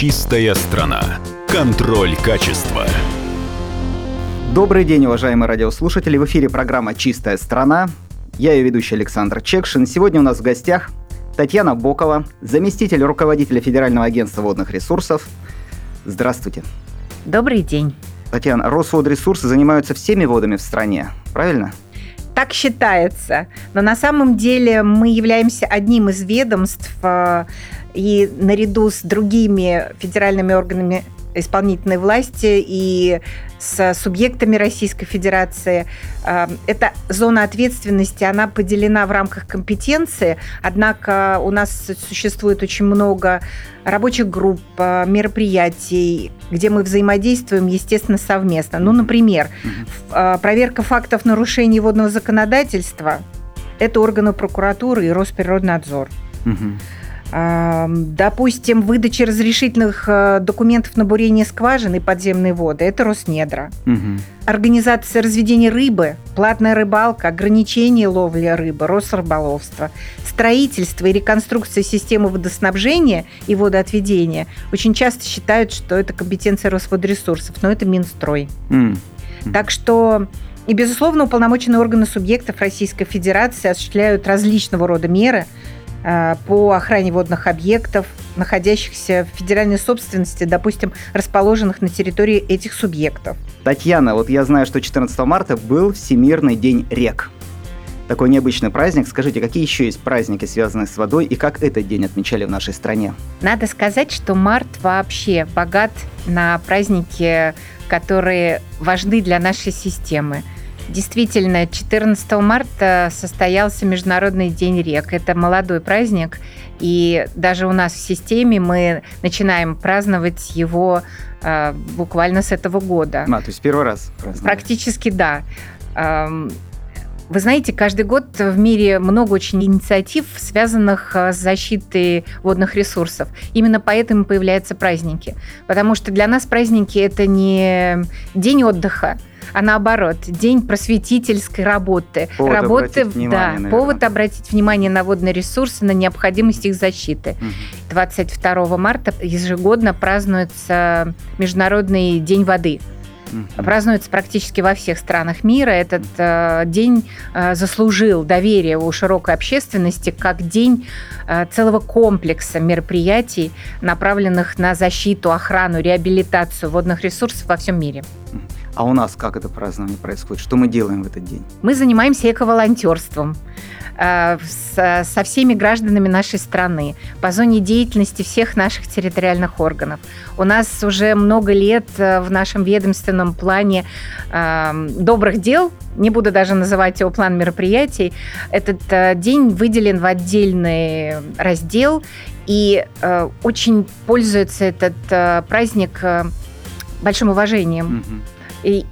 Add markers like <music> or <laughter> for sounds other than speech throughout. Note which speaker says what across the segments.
Speaker 1: Чистая страна. Контроль качества.
Speaker 2: Добрый день, уважаемые радиослушатели. В эфире программа «Чистая страна». Я ее ведущий Александр Чекшин. Сегодня у нас в гостях Татьяна Бокова, заместитель руководителя Федерального агентства водных ресурсов. Здравствуйте.
Speaker 3: Добрый день.
Speaker 2: Татьяна, Росводресурсы занимаются всеми водами в стране, правильно?
Speaker 3: Так считается. Но на самом деле мы являемся одним из ведомств, э, и наряду с другими федеральными органами исполнительной власти и с субъектами Российской Федерации. Э, эта зона ответственности, она поделена в рамках компетенции, однако у нас существует очень много рабочих групп, э, мероприятий, где мы взаимодействуем, естественно, совместно. Ну, например, э, проверка фактов нарушений водного законодательства – это органы прокуратуры и Росприроднадзор. Угу. Допустим, выдача разрешительных э, документов на бурение скважин и подземные воды – это Роснедра. Угу. Организация разведения рыбы, платная рыбалка, ограничение ловли рыбы, Росрыболовство, строительство и реконструкция системы водоснабжения и водоотведения очень часто считают, что это компетенция Росводресурсов, но это Минстрой. Mm. Так что и, безусловно, уполномоченные органы субъектов Российской Федерации осуществляют различного рода меры – по охране водных объектов, находящихся в федеральной собственности, допустим, расположенных на территории этих субъектов.
Speaker 2: Татьяна, вот я знаю, что 14 марта был Всемирный день рек. Такой необычный праздник. Скажите, какие еще есть праздники, связанные с водой, и как этот день отмечали в нашей стране?
Speaker 3: Надо сказать, что март вообще богат на праздники, которые важны для нашей системы. Действительно, 14 марта состоялся Международный день рек. Это молодой праздник, и даже у нас в системе мы начинаем праздновать его э, буквально с этого года.
Speaker 2: А, то есть первый раз
Speaker 3: праздновали. Практически да. Вы знаете, каждый год в мире много очень инициатив, связанных э, с защитой водных ресурсов. Именно поэтому появляются праздники. Потому что для нас праздники – это не день отдыха, а наоборот, день просветительской работы.
Speaker 2: Повод работы, обратить внимание,
Speaker 3: да, повод обратить внимание на водные ресурсы, на необходимость их защиты. Угу. 22 марта ежегодно празднуется Международный день воды mm празднуется практически во всех странах мира. Этот э, день э, заслужил доверие у широкой общественности как день э, целого комплекса мероприятий, направленных на защиту, охрану, реабилитацию водных ресурсов во всем мире.
Speaker 2: А у нас как это празднование происходит? Что мы делаем в этот день?
Speaker 3: Мы занимаемся эко-волонтерством. Э, со всеми гражданами нашей страны по зоне деятельности всех наших территориальных органов. У нас уже много лет э, в нашем ведомственном плане э, добрых дел, не буду даже называть его план мероприятий, этот день выделен в отдельный раздел, и очень пользуется этот праздник большим уважением. И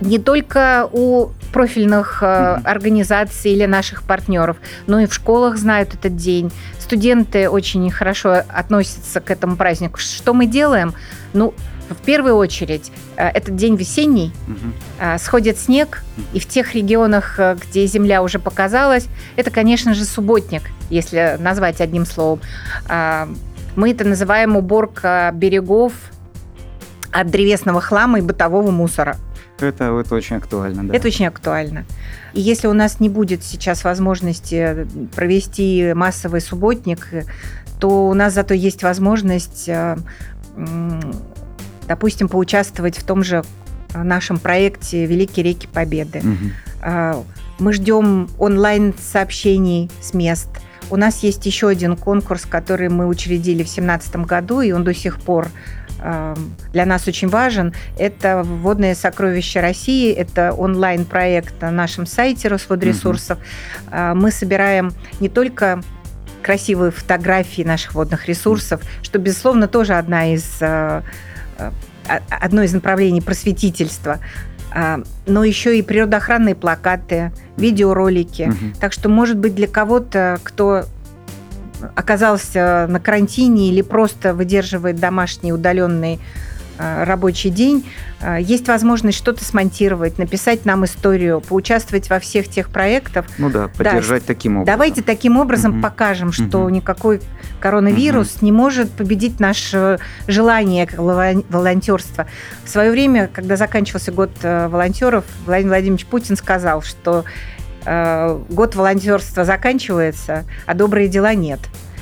Speaker 3: не только у профильных mm-hmm. организаций или наших партнеров, но и в школах знают этот день. Студенты очень хорошо относятся к этому празднику. Что мы делаем? Ну, в первую очередь, э, этот день весенний, угу. сходит снег, и в тех регионах, э, где земля уже показалась, это, конечно же, субботник, если назвать одним словом. Мы это называем уборка берегов от древесного хлама и бытового мусора.
Speaker 2: Это, это очень актуально, да.
Speaker 3: Это очень актуально. И если у нас не будет сейчас возможности провести массовый субботник, то у нас зато есть возможность, э, допустим, поучаствовать в том же нашем проекте «Великие реки Победы». Угу. Мы ждем онлайн-сообщений с мест. У нас есть еще один конкурс, который мы учредили в 2017 году, и он до сих пор для нас очень важен. Это «Водные сокровища России». Это онлайн-проект на нашем сайте Росводресурсов. Угу. Мы собираем не только красивые фотографии наших водных ресурсов, что, безусловно, тоже одна из, э, э, одно из направлений просветительства, но еще и природоохранные плакаты, видеоролики. Угу. Так что, может быть, для кого-то, кто оказался на карантине или просто выдерживает домашний удаленный э, рабочий день, э, есть возможность что-то смонтировать, написать нам историю, поучаствовать во всех тех проектах.
Speaker 2: Ну да, поддержать да, таким образом.
Speaker 3: Давайте таким образом угу. покажем, что угу. никакой коронавирус угу. не может победить наше желание волонтерства. В свое время, когда заканчивался год волонтеров, Владимир Владимирович Путин сказал, что год волонтерства заканчивается, а добрые дела нет.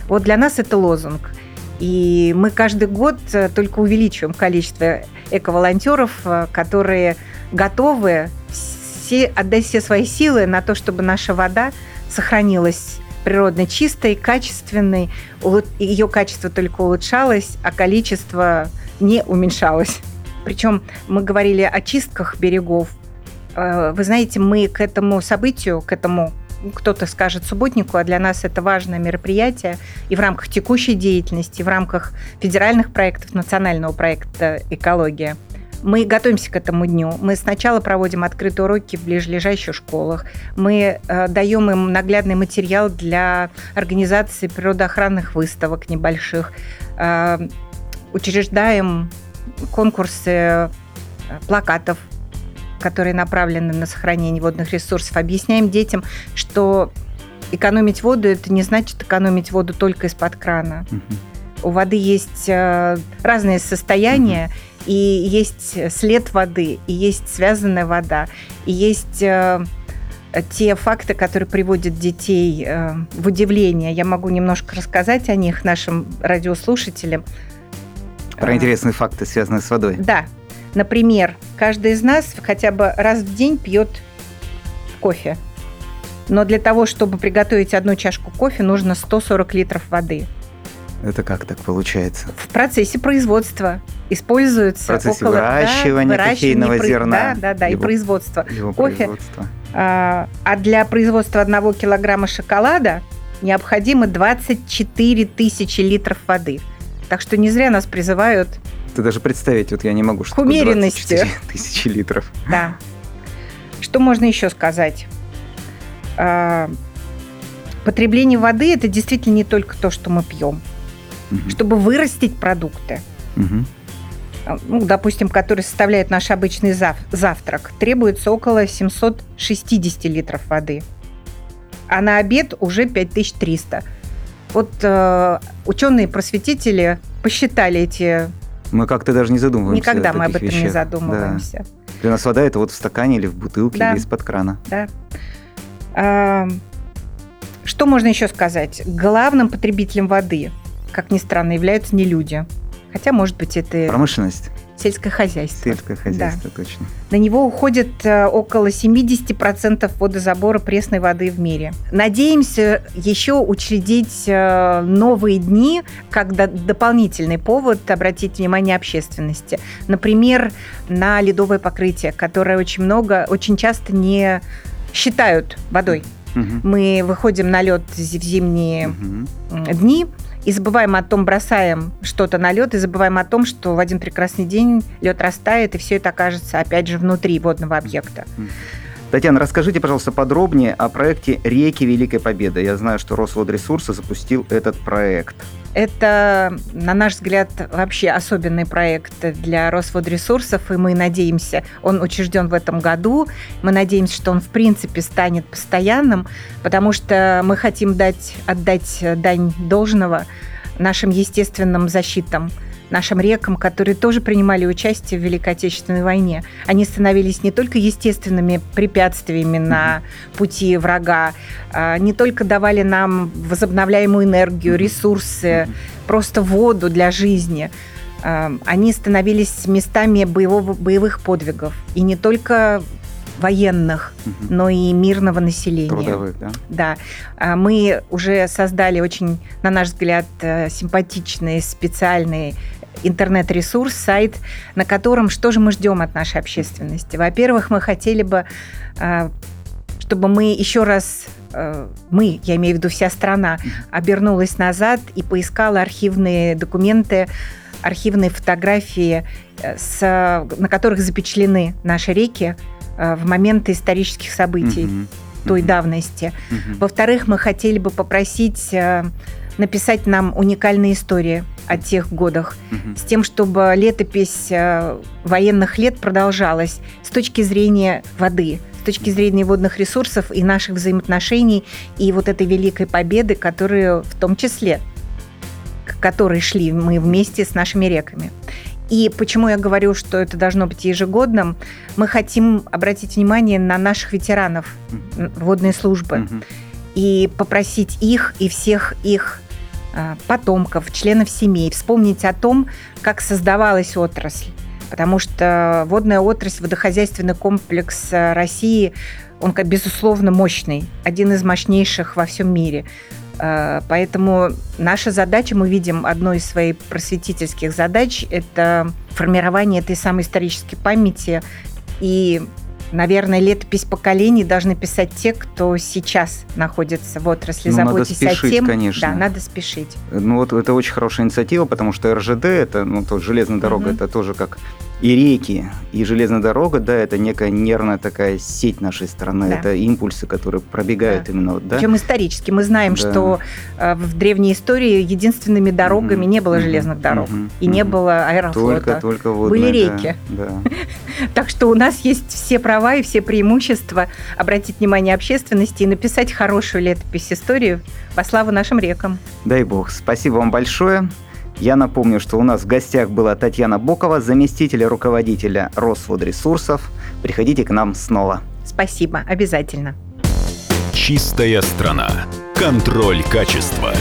Speaker 3: Вот для нас это лозунг. И мы каждый год э, только увеличиваем количество эко-волонтеров, э, которые готовы все, отдать все свои силы на то, чтобы наша вода сохранилась природно чистой, качественной, ее качество только улучшалось, а количество не уменьшалось. Причем мы говорили о чистках берегов. Э, вы знаете, мы к этому событию, к этому кто-то скажет субботнику, а для нас это важное мероприятие и в рамках текущей деятельности, и в рамках федеральных проектов, национального проекта «Экология». Мы готовимся к этому дню. Мы сначала проводим открытые уроки в ближайших школах. Мы э, даем им наглядный материал для организации природоохранных выставок небольших. Э, учреждаем конкурсы э, плакатов которые направлены на сохранение водных ресурсов, объясняем детям, что экономить воду это не значит экономить воду только из-под крана. Угу. У воды есть э, разные состояния, угу. и есть след воды, и есть связанная вода, и есть э, те факты, которые приводят детей э, в удивление. Я могу немножко рассказать о них нашим радиослушателям.
Speaker 2: Про интересные факты, связанные с водой.
Speaker 3: Да, Например, каждый из нас хотя бы раз в день пьет кофе. Но для того, чтобы приготовить одну чашку кофе, нужно 140 литров воды.
Speaker 2: Это как так получается?
Speaker 3: В процессе производства используется
Speaker 2: в процессе около выращивания да, кофейного зерна.
Speaker 3: Да, да, да, его, и производства его кофе. Производства. А, а для производства одного килограмма шоколада необходимо 24 тысячи литров воды. Так что не зря нас призывают
Speaker 2: ты даже представить, вот я не могу,
Speaker 3: что умеренности.
Speaker 2: тысячи литров.
Speaker 3: Да. Что можно еще сказать? А, потребление воды – это действительно не только то, что мы пьем. Угу. Чтобы вырастить продукты, угу. ну, допустим, которые составляют наш обычный зав завтрак, требуется около 760 литров воды. А на обед уже 5300. Вот э, ученые-просветители посчитали эти
Speaker 2: мы как-то даже не задумываемся.
Speaker 3: Никогда мы об этом вещах. не задумываемся.
Speaker 2: Да. Для нас вода это вот в стакане или в бутылке, да. или из-под крана.
Speaker 3: Да. А, что можно еще сказать? Главным потребителем воды, как ни странно, являются не люди. Хотя, может быть, это...
Speaker 2: Промышленность.
Speaker 3: Сельское хозяйство.
Speaker 2: Сельское хозяйство, да. точно.
Speaker 3: На него уходит э, около 70% водозабора пресной воды в мире. Надеемся еще учредить э, новые дни как дополнительный повод обратить внимание общественности. Например, на ледовое покрытие, которое очень много, очень часто не считают водой. Угу. Мы выходим на лед в зимние угу. дни, и забываем о том, бросаем что-то на лед, и забываем о том, что в один прекрасный день лед растает, и все это окажется, опять же, внутри водного объекта.
Speaker 2: Tatьяна, расскажите, пожалуйста, подробнее о проекте «Реки Великой Победы». Я знаю, что Росводресурсы запустил этот проект.
Speaker 3: Это, на наш взгляд, вообще особенный проект для Росводресурсов, и мы надеемся, он учрежден в этом году, мы надеемся, что он, в принципе, станет постоянным, потому что мы хотим дать, отдать дань должного нашим естественным защитам – нашим рекам, которые тоже принимали участие в Великой Отечественной войне. Они становились не только естественными препятствиями на пути врага, а, не только давали нам возобновляемую энергию, ресурсы, просто воду для жизни. А, они становились местами боевого, боевых подвигов. И не только военных, угу. но и мирного населения.
Speaker 2: Трудовых, да?
Speaker 3: Да. А, мы уже создали очень, на наш взгляд, э, симпатичные специальные интернет-ресурс, сайт, на котором что же мы ждем от нашей общественности. Во-первых, мы хотели бы, а, чтобы мы еще раз а, мы, я имею в виду вся страна, обернулась назад и поискала архивные документы, архивные фотографии, э, с, на которых запечатлены наши реки э, в моменты исторических событий mm-hmm. той mm-hmm. давности. Mm-hmm. Во-вторых, мы хотели бы попросить э, написать нам уникальные истории о тех годах, угу. с тем, чтобы летопись э, военных лет продолжалась с точки зрения воды, с точки зрения водных ресурсов и наших взаимоотношений, и вот этой великой победы, которую в том числе, к которой шли мы вместе с нашими реками. И почему я говорю, что это должно быть ежегодным? Мы хотим обратить внимание на наших ветеранов водной службы mm-hmm. и попросить их и всех их потомков, членов семей вспомнить о том, как создавалась отрасль. Потому что водная отрасль, водохозяйственный комплекс а, России, он, безусловно, мощный, один из мощнейших во всем мире. Э, поэтому наша задача, мы видим одной из своих просветительских задач, это формирование этой самой исторической памяти и Наверное, летопись поколений должны писать те, кто сейчас находится в отрасли,
Speaker 2: ну,
Speaker 3: заботясь
Speaker 2: надо спешить,
Speaker 3: о тем.
Speaker 2: конечно.
Speaker 3: Да, надо спешить.
Speaker 2: Ну вот это очень хорошая инициатива, потому что РЖД, это, ну, то железная дорога, угу. это тоже как и реки, и железная дорога, да, это некая нервная такая сеть нашей страны, да. это импульсы, которые пробегают да. именно,
Speaker 3: да. Причем исторически мы знаем, да. что э, в древней истории единственными дорогами mm не было железных дорог mm и mm не было аэрофлота.
Speaker 2: Только, только водные,
Speaker 3: Были реки.
Speaker 2: Да. <laughs>
Speaker 3: Так что у нас есть все права и все преимущества обратить внимание общественности и написать хорошую летопись истории по славу нашим рекам.
Speaker 2: Дай бог. Спасибо вам большое. Я напомню, что у нас в гостях была Татьяна Бокова, заместитель руководителя Росводресурсов. Приходите к нам снова.
Speaker 3: Спасибо, обязательно.
Speaker 1: Чистая страна. Контроль качества.